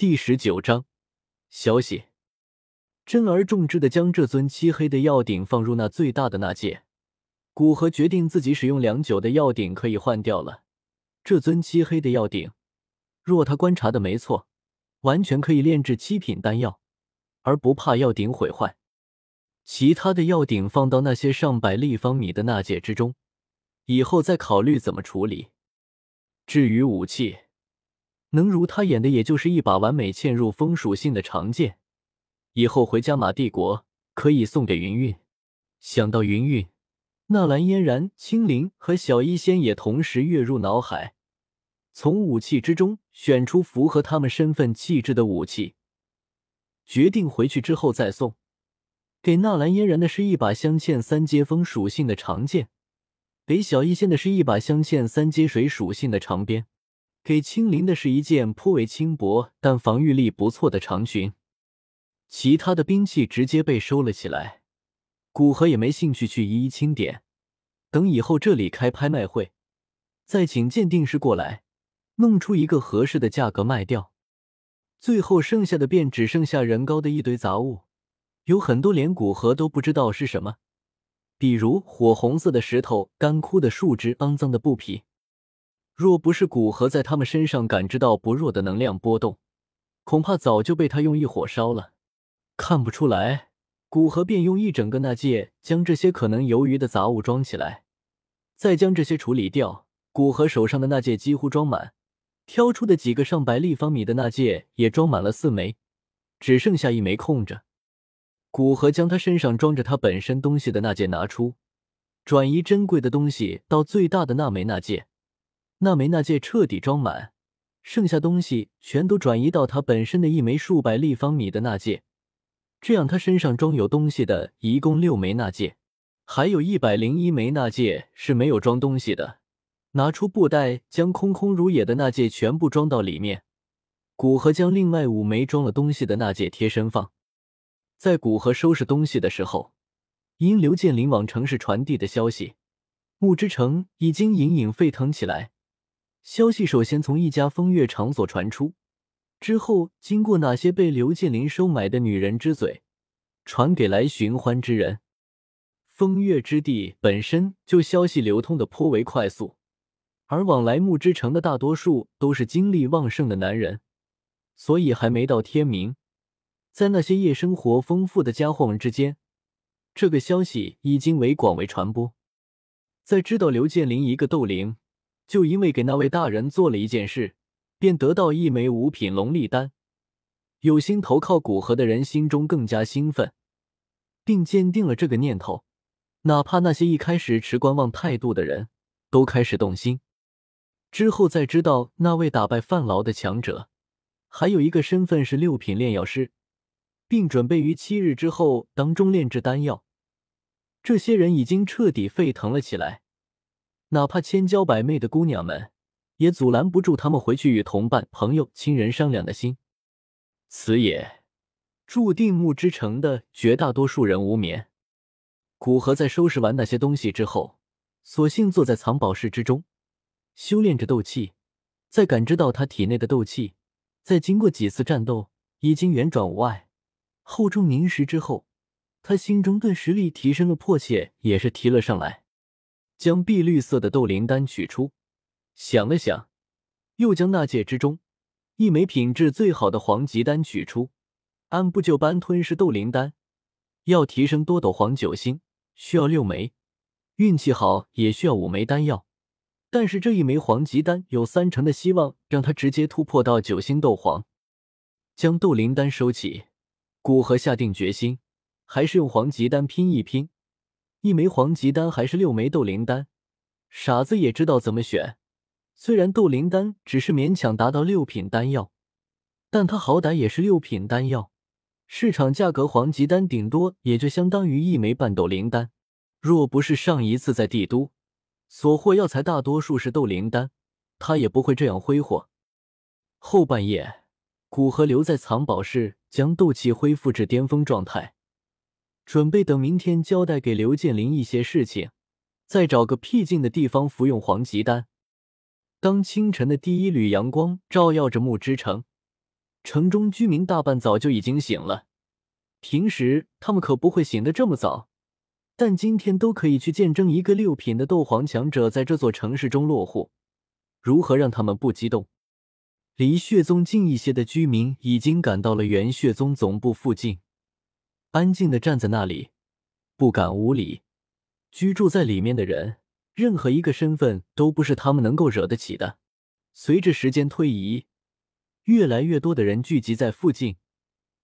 第十九章消息。珍而重之的将这尊漆黑的药鼎放入那最大的那戒，古河决定自己使用良久的药鼎可以换掉了。这尊漆黑的药鼎，若他观察的没错，完全可以炼制七品丹药，而不怕药鼎毁坏。其他的药鼎放到那些上百立方米的纳戒之中，以后再考虑怎么处理。至于武器，能如他演的，也就是一把完美嵌入风属性的长剑。以后回加玛帝国可以送给云韵。想到云韵，纳兰嫣然、青灵和小医仙也同时跃入脑海，从武器之中选出符合他们身份气质的武器，决定回去之后再送。给纳兰嫣然的是一把镶嵌三阶风属性的长剑，给小医仙的是一把镶嵌三阶水属性的长鞭，给青灵的是一件颇为轻薄但防御力不错的长裙。其他的兵器直接被收了起来，古河也没兴趣去一一清点，等以后这里开拍卖会，再请鉴定师过来，弄出一个合适的价格卖掉。最后剩下的便只剩下人高的一堆杂物，有很多连古河都不知道是什么，比如火红色的石头、干枯的树枝、肮脏的布匹。若不是古河在他们身上感知到不弱的能量波动，恐怕早就被他用一火烧了。看不出来，古河便用一整个纳戒将这些可能由于的杂物装起来，再将这些处理掉。古河手上的纳戒几乎装满，挑出的几个上百立方米的纳戒也装满了四枚，只剩下一枚空着。古河将他身上装着他本身东西的纳戒拿出，转移珍贵的东西到最大的那枚纳戒，那枚纳戒彻底装满，剩下东西全都转移到他本身的一枚数百立方米的纳戒。这样，他身上装有东西的一共六枚纳戒，还有一百零一枚纳戒是没有装东西的。拿出布袋，将空空如也的纳戒全部装到里面。古河将另外五枚装了东西的纳戒贴身放。在古河收拾东西的时候，因刘建林往城市传递的消息，木之城已经隐隐沸腾起来。消息首先从一家风月场所传出。之后，经过哪些被刘建林收买的女人之嘴，传给来寻欢之人。风月之地本身就消息流通的颇为快速，而往来木之城的大多数都是精力旺盛的男人，所以还没到天明，在那些夜生活丰富的家伙们之间，这个消息已经为广为传播。在知道刘建林一个斗灵，就因为给那位大人做了一件事。便得到一枚五品龙力丹，有心投靠古河的人心中更加兴奋，并坚定了这个念头。哪怕那些一开始持观望态度的人都开始动心。之后再知道那位打败范劳的强者，还有一个身份是六品炼药师，并准备于七日之后当中炼制丹药，这些人已经彻底沸腾了起来。哪怕千娇百媚的姑娘们。也阻拦不住他们回去与同伴、朋友、亲人商量的心。此也注定木之城的绝大多数人无眠。古河在收拾完那些东西之后，索性坐在藏宝室之中，修炼着斗气。在感知到他体内的斗气，在经过几次战斗已经圆转无碍、厚重凝实之后，他心中对实力提升的迫切也是提了上来。将碧绿色的斗灵丹取出。想了想，又将那戒之中一枚品质最好的黄级丹取出，按部就班吞噬斗灵丹。要提升多斗皇九星，需要六枚，运气好也需要五枚丹药。但是这一枚黄级丹有三成的希望让他直接突破到九星斗皇。将斗灵丹收起，古河下定决心，还是用黄级丹拼一拼。一枚黄级丹还是六枚斗灵丹，傻子也知道怎么选。虽然斗灵丹只是勉强达到六品丹药，但它好歹也是六品丹药，市场价格黄级丹顶多也就相当于一枚半斗灵丹。若不是上一次在帝都所获药材大多数是斗灵丹，他也不会这样挥霍。后半夜，古河留在藏宝室，将斗气恢复至巅峰状态，准备等明天交代给刘建林一些事情，再找个僻静的地方服用黄芪丹。当清晨的第一缕阳光照耀着木之城，城中居民大半早就已经醒了，平时他们可不会醒得这么早，但今天都可以去见证一个六品的斗皇强者在这座城市中落户，如何让他们不激动？离血宗近一些的居民已经赶到了元血宗总部附近，安静的站在那里，不敢无礼。居住在里面的人，任何一个身份都不是他们能够惹得起的。随着时间推移，越来越多的人聚集在附近。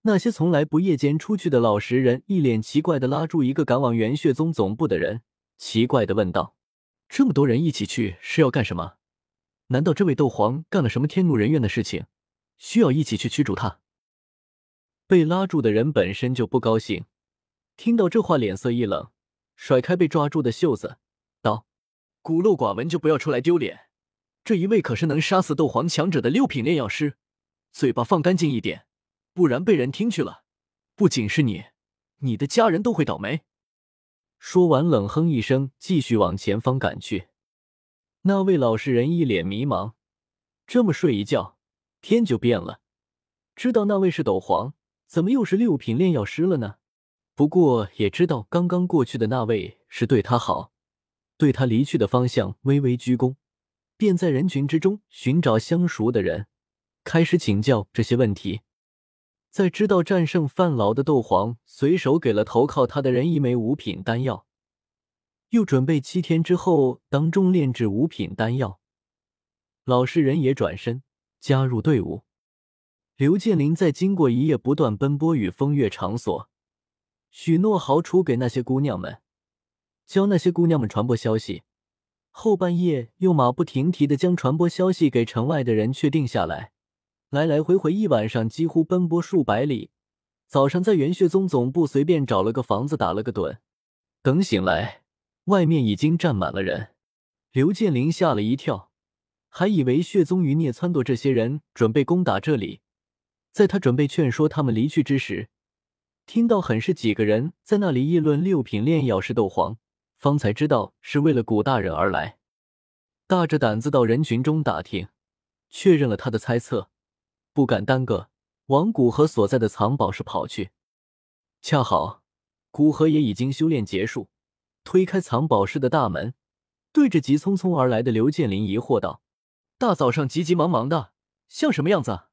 那些从来不夜间出去的老实人一脸奇怪的拉住一个赶往元血宗总部的人，奇怪的问道：“这么多人一起去是要干什么？”难道这位斗皇干了什么天怒人怨的事情，需要一起去驱逐他？被拉住的人本身就不高兴，听到这话脸色一冷，甩开被抓住的袖子，道：“孤陋寡闻就不要出来丢脸。这一位可是能杀死斗皇强者的六品炼药师，嘴巴放干净一点，不然被人听去了，不仅是你，你的家人都会倒霉。”说完，冷哼一声，继续往前方赶去。那位老实人一脸迷茫，这么睡一觉，天就变了。知道那位是斗皇，怎么又是六品炼药师了呢？不过也知道刚刚过去的那位是对他好，对他离去的方向微微鞠躬，便在人群之中寻找相熟的人，开始请教这些问题。在知道战胜范老的斗皇随手给了投靠他的人一枚五品丹药。又准备七天之后当众炼制五品丹药。老实人也转身加入队伍。刘建林在经过一夜不断奔波与风月场所，许诺好处给那些姑娘们，教那些姑娘们传播消息。后半夜又马不停蹄的将传播消息给城外的人确定下来，来来回回一晚上几乎奔波数百里。早上在元血宗总部随便找了个房子打了个盹，等醒来。外面已经站满了人，刘建林吓了一跳，还以为血宗余孽撺掇这些人准备攻打这里。在他准备劝说他们离去之时，听到很是几个人在那里议论六品炼药师斗皇，方才知道是为了古大人而来。大着胆子到人群中打听，确认了他的猜测，不敢耽搁，往古河所在的藏宝室跑去。恰好古河也已经修炼结束。推开藏宝室的大门，对着急匆匆而来的刘建林疑惑道：“大早上急急忙忙的，像什么样子？”